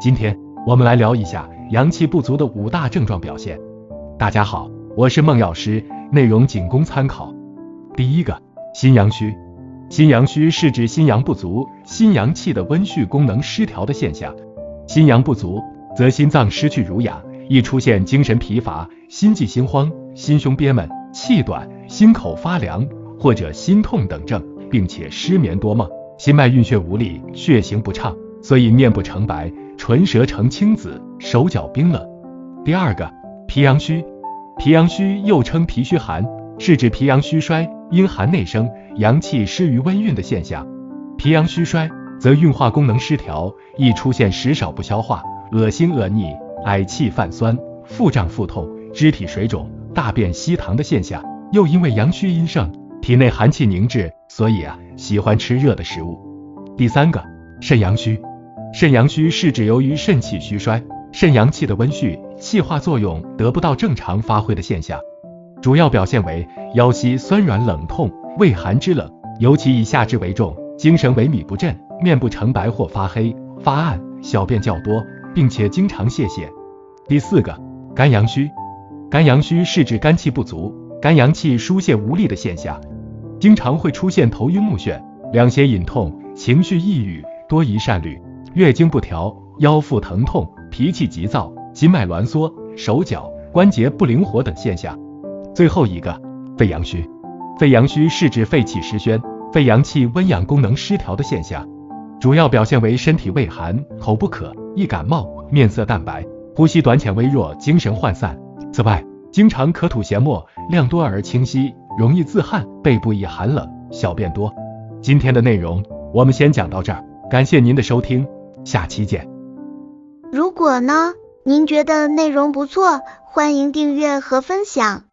今天我们来聊一下阳气不足的五大症状表现。大家好，我是孟药师，内容仅供参考。第一个，心阳虚。心阳虚是指心阳不足、心阳气的温煦功能失调的现象。心阳不足，则心脏失去濡养，易出现精神疲乏、心悸心慌、心胸憋闷、气短、心口发凉或者心痛等症，并且失眠多梦，心脉运血无力，血行不畅，所以面部呈白，唇舌呈青紫，手脚冰冷。第二个，脾阳虚。脾阳虚又称脾虚寒，是指脾阳虚衰。阴寒内生，阳气失于温运的现象。脾阳虚衰，则运化功能失调，易出现食少不消化、恶心恶腻、嗳气泛酸、腹胀腹痛、肢体水肿、大便稀溏的现象。又因为阳虚阴盛，体内寒气凝滞，所以啊，喜欢吃热的食物。第三个，肾阳虚。肾阳虚是指由于肾气虚衰，肾阳气的温煦、气化作用得不到正常发挥的现象。主要表现为腰膝酸软冷痛、畏寒肢冷，尤其以下肢为重，精神萎靡不振，面部呈白或发黑、发暗，小便较多，并且经常泄泻。第四个，肝阳虚。肝阳虚是指肝气不足，肝阳气疏泄无力的现象，经常会出现头晕目眩、两胁隐痛、情绪抑郁、多疑善虑、月经不调、腰腹疼痛、脾气急躁、筋脉挛缩、手脚关节不灵活等现象。最后一个，肺阳虚。肺阳虚是指肺气失宣，肺阳气温养功能失调的现象，主要表现为身体畏寒、口不渴、易感冒、面色淡白、呼吸短浅微弱、精神涣散。此外，经常咳吐涎沫，量多而清晰，容易自汗，背部易寒冷，小便多。今天的内容我们先讲到这儿，感谢您的收听，下期见。如果呢，您觉得内容不错，欢迎订阅和分享。